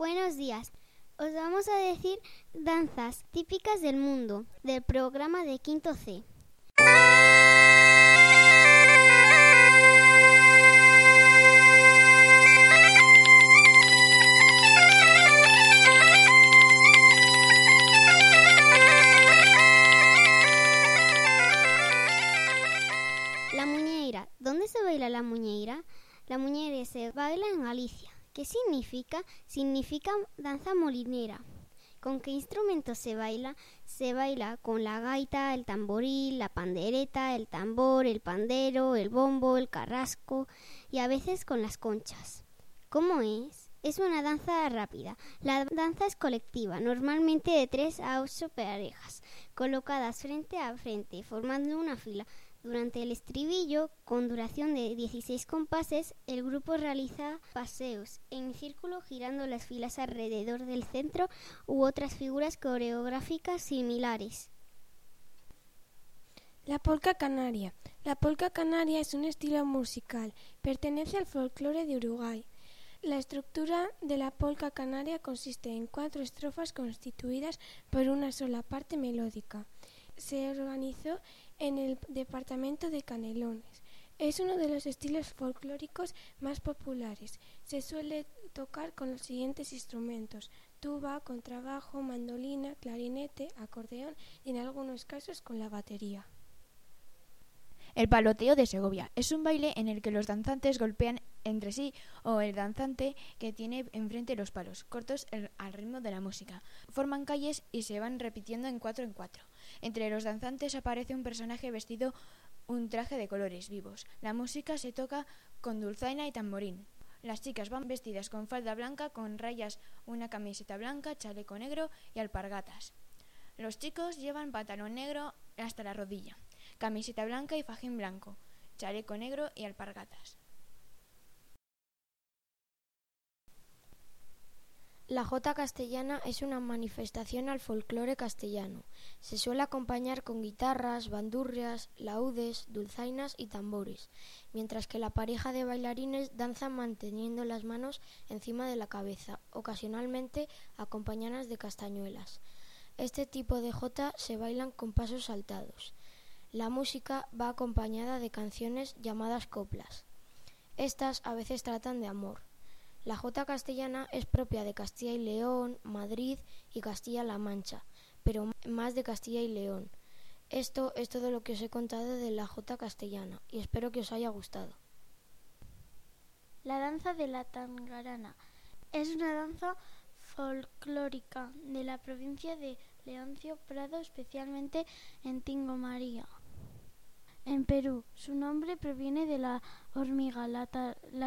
Buenos días. Os vamos a decir danzas típicas del mundo del programa de Quinto C. La muñeira. ¿Dónde se baila la muñeira? La muñeira se baila en Galicia. ¿Qué significa? Significa danza molinera. ¿Con qué instrumento se baila? Se baila con la gaita, el tamboril, la pandereta, el tambor, el pandero, el bombo, el carrasco y a veces con las conchas. ¿Cómo es? Es una danza rápida. La danza es colectiva, normalmente de tres a ocho parejas, colocadas frente a frente, formando una fila. Durante el estribillo, con duración de 16 compases, el grupo realiza paseos en círculo girando las filas alrededor del centro u otras figuras coreográficas similares. La polca canaria. La polca canaria es un estilo musical. Pertenece al folclore de Uruguay. La estructura de la polca canaria consiste en cuatro estrofas constituidas por una sola parte melódica. Se organizó en el departamento de Canelones. Es uno de los estilos folclóricos más populares. Se suele tocar con los siguientes instrumentos: tuba, contrabajo, mandolina, clarinete, acordeón y en algunos casos con la batería. El paloteo de Segovia es un baile en el que los danzantes golpean entre sí o el danzante que tiene enfrente los palos, cortos al ritmo de la música. Forman calles y se van repitiendo en cuatro en cuatro. Entre los danzantes aparece un personaje vestido un traje de colores vivos. La música se toca con dulzaina y tamborín. Las chicas van vestidas con falda blanca, con rayas, una camiseta blanca, chaleco negro y alpargatas. Los chicos llevan pantalón negro hasta la rodilla camiseta blanca y fajín blanco, chaleco negro y alpargatas. La jota castellana es una manifestación al folclore castellano. Se suele acompañar con guitarras, bandurrias, laudes, dulzainas y tambores, mientras que la pareja de bailarines danza manteniendo las manos encima de la cabeza, ocasionalmente acompañadas de castañuelas. Este tipo de jota se bailan con pasos saltados. La música va acompañada de canciones llamadas coplas. Estas a veces tratan de amor. La jota castellana es propia de Castilla y León, Madrid y Castilla-La Mancha, pero más de Castilla y León. Esto es todo lo que os he contado de la jota castellana y espero que os haya gustado. La danza de la tangarana es una danza folclórica de la provincia de Leoncio Prado, especialmente en Tingo María. En Perú, su nombre proviene de la hormiga, la,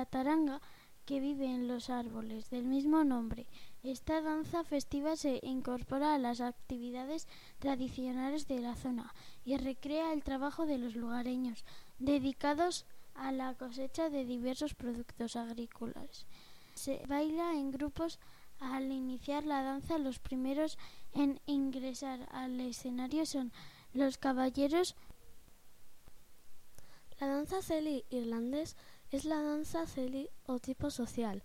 taranga, que vive en los árboles del mismo nombre. Esta danza festiva se incorpora a las actividades tradicionales de la zona y recrea el trabajo de los lugareños, dedicados a la cosecha de diversos productos agrícolas. Se baila en grupos al iniciar la danza. Los primeros en ingresar al escenario son los caballeros la danza celi irlandés es la danza celi o tipo social.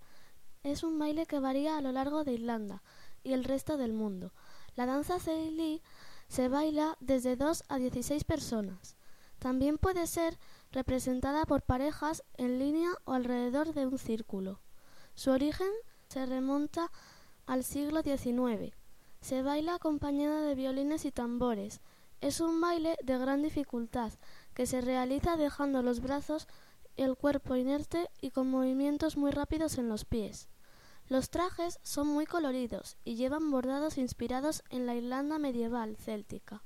Es un baile que varía a lo largo de Irlanda y el resto del mundo. La danza celi se baila desde 2 a 16 personas. También puede ser representada por parejas en línea o alrededor de un círculo. Su origen se remonta al siglo XIX. Se baila acompañada de violines y tambores. Es un baile de gran dificultad que se realiza dejando los brazos el cuerpo inerte y con movimientos muy rápidos en los pies. Los trajes son muy coloridos y llevan bordados inspirados en la Irlanda medieval céltica.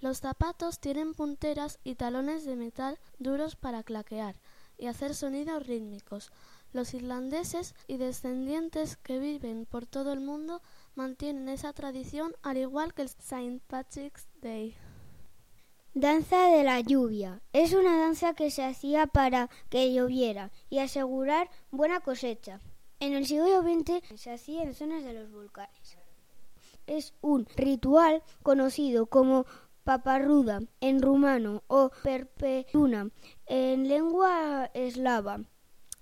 Los zapatos tienen punteras y talones de metal duros para claquear y hacer sonidos rítmicos. Los irlandeses y descendientes que viven por todo el mundo mantienen esa tradición al igual que el St. Patrick's Day. Danza de la lluvia. Es una danza que se hacía para que lloviera y asegurar buena cosecha. En el siglo XX se hacía en zonas de los volcanes. Es un ritual conocido como paparruda en rumano o perpetuna en lengua eslava.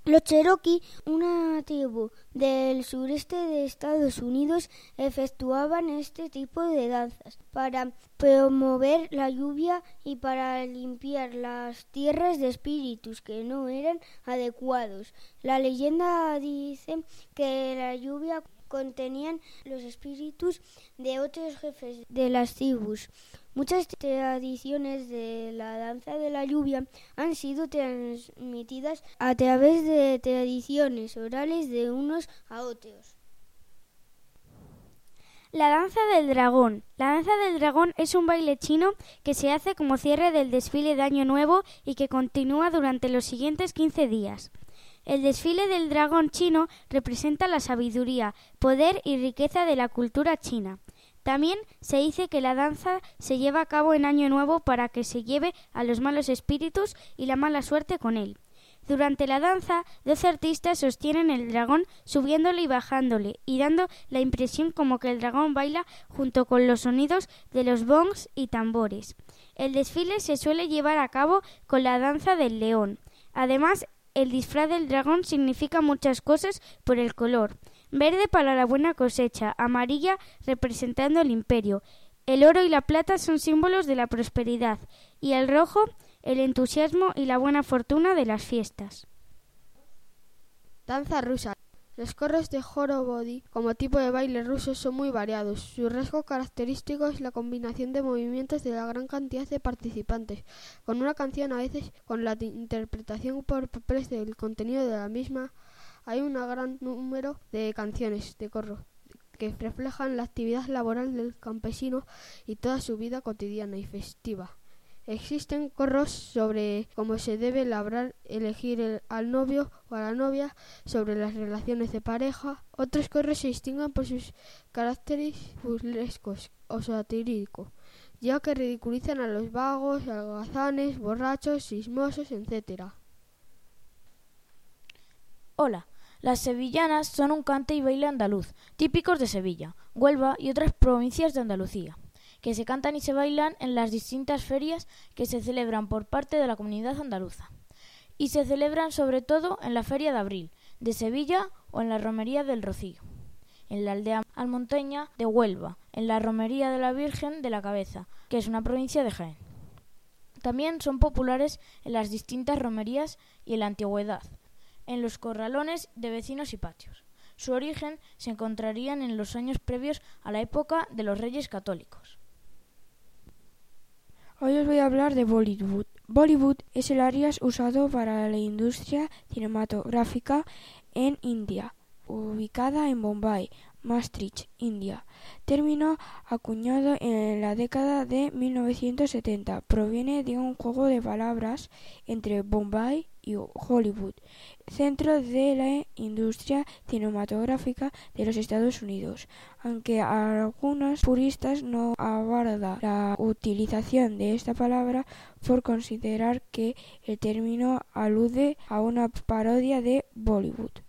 Los Cherokee, una tribu del sureste de Estados Unidos, efectuaban este tipo de danzas para promover la lluvia y para limpiar las tierras de espíritus que no eran adecuados. La leyenda dice que la lluvia contenían los espíritus de otros jefes de las tribus. Muchas tradiciones de la danza de la lluvia han sido transmitidas a través de tradiciones orales de unos a otros. La danza del dragón. La danza del dragón es un baile chino que se hace como cierre del desfile de Año Nuevo y que continúa durante los siguientes 15 días. El desfile del dragón chino representa la sabiduría, poder y riqueza de la cultura china. También se dice que la danza se lleva a cabo en Año Nuevo para que se lleve a los malos espíritus y la mala suerte con él. Durante la danza, dos artistas sostienen el dragón subiéndole y bajándole y dando la impresión como que el dragón baila junto con los sonidos de los bongs y tambores. El desfile se suele llevar a cabo con la danza del león. Además, el disfraz del dragón significa muchas cosas por el color verde para la buena cosecha, amarilla representando el imperio. El oro y la plata son símbolos de la prosperidad y el rojo el entusiasmo y la buena fortuna de las fiestas. Danza rusa. Los corros de Horobody como tipo de baile ruso son muy variados. Su rasgo característico es la combinación de movimientos de la gran cantidad de participantes, con una canción a veces con la interpretación por papeles del contenido de la misma hay un gran número de canciones de corro que reflejan la actividad laboral del campesino y toda su vida cotidiana y festiva. Existen corros sobre cómo se debe labrar, elegir al novio o a la novia, sobre las relaciones de pareja. Otros corros se distinguen por sus caracteres burlescos o satíricos, ya que ridiculizan a los vagos, algazanes, borrachos, sismosos, etc. Hola, las sevillanas son un cante y baile andaluz, típicos de Sevilla, Huelva y otras provincias de Andalucía, que se cantan y se bailan en las distintas ferias que se celebran por parte de la comunidad andaluza. Y se celebran sobre todo en la Feria de Abril, de Sevilla o en la Romería del Rocío, en la aldea almonteña de Huelva, en la Romería de la Virgen de la Cabeza, que es una provincia de Jaén. También son populares en las distintas romerías y en la antigüedad, en los corralones de vecinos y patios. Su origen se encontrarían en los años previos a la época de los reyes católicos. Hoy os voy a hablar de Bollywood. Bollywood es el área usado para la industria cinematográfica en India, ubicada en Bombay, Maastricht, India. Término acuñado en la década de 1970. Proviene de un juego de palabras entre Bombay y Hollywood, centro de la industria cinematográfica de los Estados Unidos, aunque algunos puristas no abordan la utilización de esta palabra por considerar que el término alude a una parodia de Bollywood.